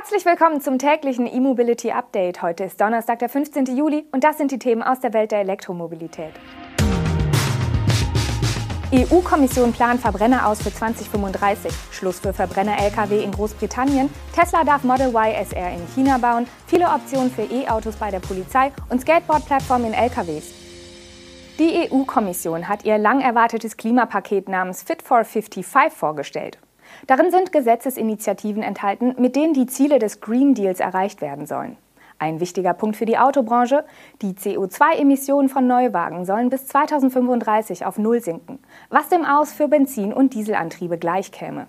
Herzlich willkommen zum täglichen E-Mobility Update. Heute ist Donnerstag, der 15. Juli und das sind die Themen aus der Welt der Elektromobilität. EU-Kommission plant Verbrenner aus für 2035. Schluss für Verbrenner-Lkw in Großbritannien. Tesla darf Model Y SR in China bauen. Viele Optionen für E-Autos bei der Polizei und Skateboard-Plattform in LKWs. Die EU-Kommission hat ihr lang erwartetes Klimapaket namens Fit for 55 vorgestellt. Darin sind Gesetzesinitiativen enthalten, mit denen die Ziele des Green Deals erreicht werden sollen. Ein wichtiger Punkt für die Autobranche, die CO2-Emissionen von Neuwagen sollen bis 2035 auf Null sinken, was dem Aus für Benzin- und Dieselantriebe gleichkäme.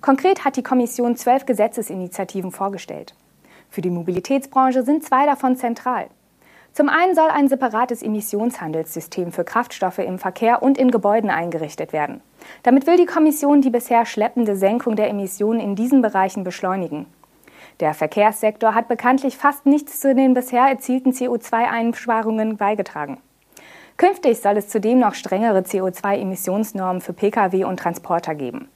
Konkret hat die Kommission zwölf Gesetzesinitiativen vorgestellt. Für die Mobilitätsbranche sind zwei davon zentral. Zum einen soll ein separates Emissionshandelssystem für Kraftstoffe im Verkehr und in Gebäuden eingerichtet werden. Damit will die Kommission die bisher schleppende Senkung der Emissionen in diesen Bereichen beschleunigen. Der Verkehrssektor hat bekanntlich fast nichts zu den bisher erzielten CO2-Einsparungen beigetragen. Künftig soll es zudem noch strengere CO2-Emissionsnormen für Pkw und Transporter geben.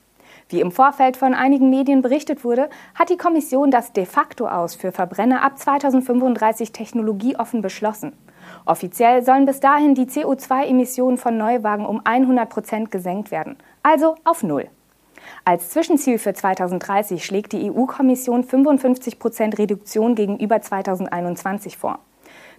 Wie im Vorfeld von einigen Medien berichtet wurde, hat die Kommission das de facto aus für Verbrenner ab 2035 technologieoffen beschlossen. Offiziell sollen bis dahin die CO2-Emissionen von Neuwagen um 100 Prozent gesenkt werden, also auf Null. Als Zwischenziel für 2030 schlägt die EU-Kommission 55 Prozent Reduktion gegenüber 2021 vor.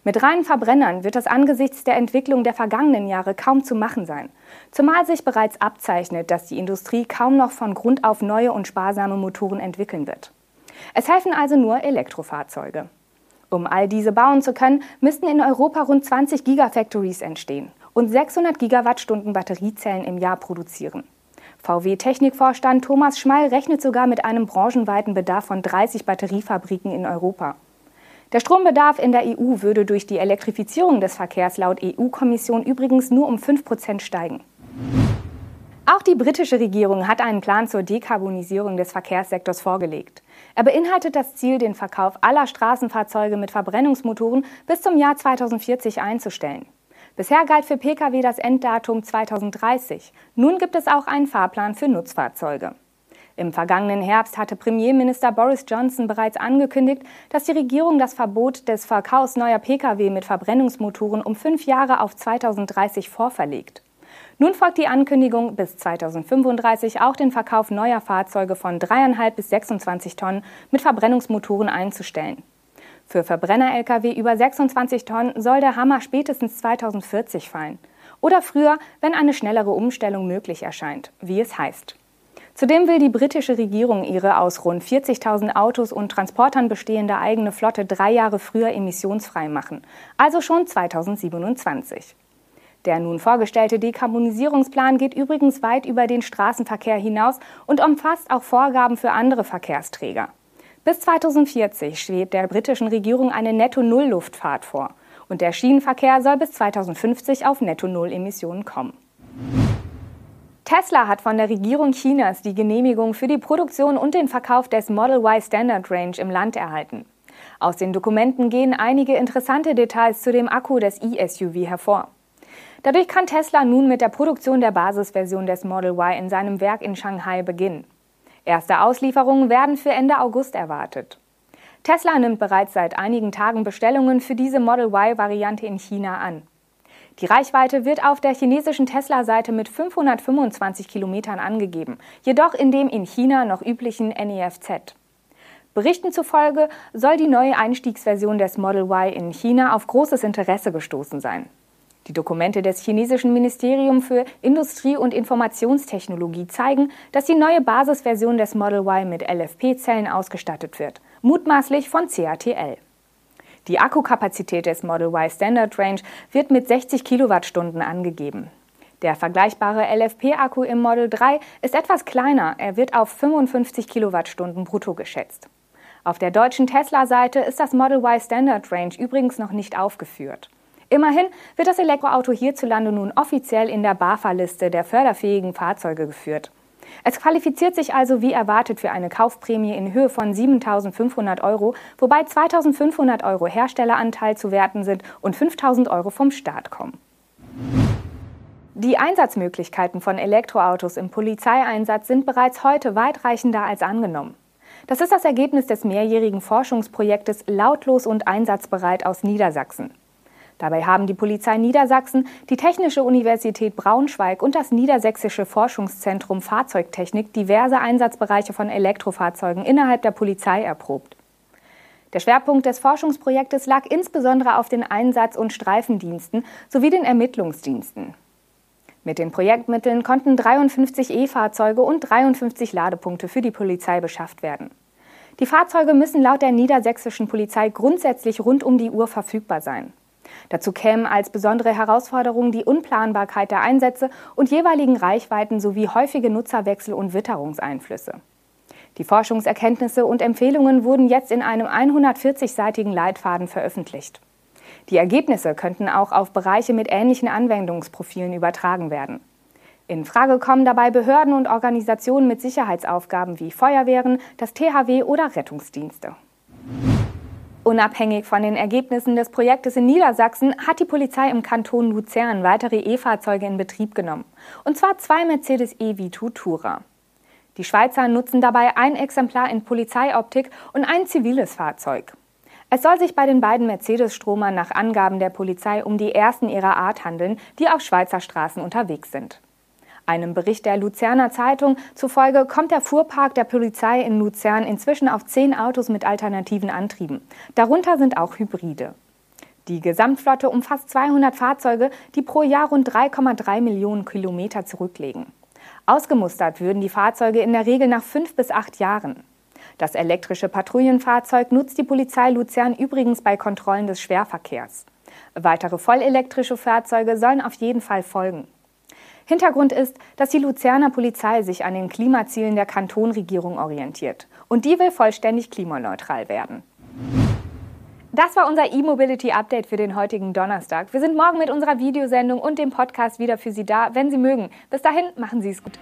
Mit reinen Verbrennern wird das angesichts der Entwicklung der vergangenen Jahre kaum zu machen sein, zumal sich bereits abzeichnet, dass die Industrie kaum noch von Grund auf neue und sparsame Motoren entwickeln wird. Es helfen also nur Elektrofahrzeuge. Um all diese bauen zu können, müssten in Europa rund 20 Gigafactories entstehen und 600 Gigawattstunden Batteriezellen im Jahr produzieren. VW-Technikvorstand Thomas Schmall rechnet sogar mit einem branchenweiten Bedarf von 30 Batteriefabriken in Europa. Der Strombedarf in der EU würde durch die Elektrifizierung des Verkehrs laut EU-Kommission übrigens nur um 5 Prozent steigen. Auch die britische Regierung hat einen Plan zur Dekarbonisierung des Verkehrssektors vorgelegt. Er beinhaltet das Ziel, den Verkauf aller Straßenfahrzeuge mit Verbrennungsmotoren bis zum Jahr 2040 einzustellen. Bisher galt für Pkw das Enddatum 2030. Nun gibt es auch einen Fahrplan für Nutzfahrzeuge. Im vergangenen Herbst hatte Premierminister Boris Johnson bereits angekündigt, dass die Regierung das Verbot des Verkaufs neuer Pkw mit Verbrennungsmotoren um fünf Jahre auf 2030 vorverlegt. Nun folgt die Ankündigung, bis 2035 auch den Verkauf neuer Fahrzeuge von dreieinhalb bis 26 Tonnen mit Verbrennungsmotoren einzustellen. Für Verbrenner-Lkw über 26 Tonnen soll der Hammer spätestens 2040 fallen. Oder früher, wenn eine schnellere Umstellung möglich erscheint, wie es heißt. Zudem will die britische Regierung ihre aus rund 40.000 Autos und Transportern bestehende eigene Flotte drei Jahre früher emissionsfrei machen, also schon 2027. Der nun vorgestellte Dekarbonisierungsplan geht übrigens weit über den Straßenverkehr hinaus und umfasst auch Vorgaben für andere Verkehrsträger. Bis 2040 schwebt der britischen Regierung eine Netto-Null-Luftfahrt vor und der Schienenverkehr soll bis 2050 auf Netto-Null-Emissionen kommen. Tesla hat von der Regierung Chinas die Genehmigung für die Produktion und den Verkauf des Model Y Standard Range im Land erhalten. Aus den Dokumenten gehen einige interessante Details zu dem Akku des e-SUV hervor. Dadurch kann Tesla nun mit der Produktion der Basisversion des Model Y in seinem Werk in Shanghai beginnen. Erste Auslieferungen werden für Ende August erwartet. Tesla nimmt bereits seit einigen Tagen Bestellungen für diese Model Y-Variante in China an. Die Reichweite wird auf der chinesischen Tesla-Seite mit 525 Kilometern angegeben, jedoch in dem in China noch üblichen NEFZ. Berichten zufolge soll die neue Einstiegsversion des Model Y in China auf großes Interesse gestoßen sein. Die Dokumente des chinesischen Ministeriums für Industrie- und Informationstechnologie zeigen, dass die neue Basisversion des Model Y mit LFP-Zellen ausgestattet wird, mutmaßlich von CATL. Die Akkukapazität des Model Y Standard Range wird mit 60 Kilowattstunden angegeben. Der vergleichbare LFP-Akku im Model 3 ist etwas kleiner, er wird auf 55 Kilowattstunden brutto geschätzt. Auf der deutschen Tesla-Seite ist das Model Y Standard Range übrigens noch nicht aufgeführt. Immerhin wird das Elektroauto hierzulande nun offiziell in der BAFA-Liste der förderfähigen Fahrzeuge geführt. Es qualifiziert sich also wie erwartet für eine Kaufprämie in Höhe von 7.500 Euro, wobei 2.500 Euro Herstelleranteil zu werten sind und 5.000 Euro vom Staat kommen. Die Einsatzmöglichkeiten von Elektroautos im Polizeieinsatz sind bereits heute weitreichender als angenommen. Das ist das Ergebnis des mehrjährigen Forschungsprojektes Lautlos und einsatzbereit aus Niedersachsen. Dabei haben die Polizei Niedersachsen, die Technische Universität Braunschweig und das Niedersächsische Forschungszentrum Fahrzeugtechnik diverse Einsatzbereiche von Elektrofahrzeugen innerhalb der Polizei erprobt. Der Schwerpunkt des Forschungsprojektes lag insbesondere auf den Einsatz- und Streifendiensten sowie den Ermittlungsdiensten. Mit den Projektmitteln konnten 53 E-Fahrzeuge und 53 Ladepunkte für die Polizei beschafft werden. Die Fahrzeuge müssen laut der niedersächsischen Polizei grundsätzlich rund um die Uhr verfügbar sein. Dazu kämen als besondere Herausforderung die Unplanbarkeit der Einsätze und jeweiligen Reichweiten sowie häufige Nutzerwechsel und Witterungseinflüsse. Die Forschungserkenntnisse und Empfehlungen wurden jetzt in einem 140-seitigen Leitfaden veröffentlicht. Die Ergebnisse könnten auch auf Bereiche mit ähnlichen Anwendungsprofilen übertragen werden. In Frage kommen dabei Behörden und Organisationen mit Sicherheitsaufgaben wie Feuerwehren, das THW oder Rettungsdienste. Unabhängig von den Ergebnissen des Projektes in Niedersachsen hat die Polizei im Kanton Luzern weitere E-Fahrzeuge in Betrieb genommen. Und zwar zwei Mercedes E-Vito Tourer. Die Schweizer nutzen dabei ein Exemplar in Polizeioptik und ein ziviles Fahrzeug. Es soll sich bei den beiden Mercedes-Stromern nach Angaben der Polizei um die ersten ihrer Art handeln, die auf Schweizer Straßen unterwegs sind. Einem Bericht der Luzerner Zeitung zufolge kommt der Fuhrpark der Polizei in Luzern inzwischen auf zehn Autos mit alternativen Antrieben. Darunter sind auch Hybride. Die Gesamtflotte umfasst 200 Fahrzeuge, die pro Jahr rund 3,3 Millionen Kilometer zurücklegen. Ausgemustert würden die Fahrzeuge in der Regel nach fünf bis acht Jahren. Das elektrische Patrouillenfahrzeug nutzt die Polizei Luzern übrigens bei Kontrollen des Schwerverkehrs. Weitere vollelektrische Fahrzeuge sollen auf jeden Fall folgen. Hintergrund ist, dass die Luzerner Polizei sich an den Klimazielen der Kantonregierung orientiert. Und die will vollständig klimaneutral werden. Das war unser E-Mobility-Update für den heutigen Donnerstag. Wir sind morgen mit unserer Videosendung und dem Podcast wieder für Sie da, wenn Sie mögen. Bis dahin, machen Sie es gut.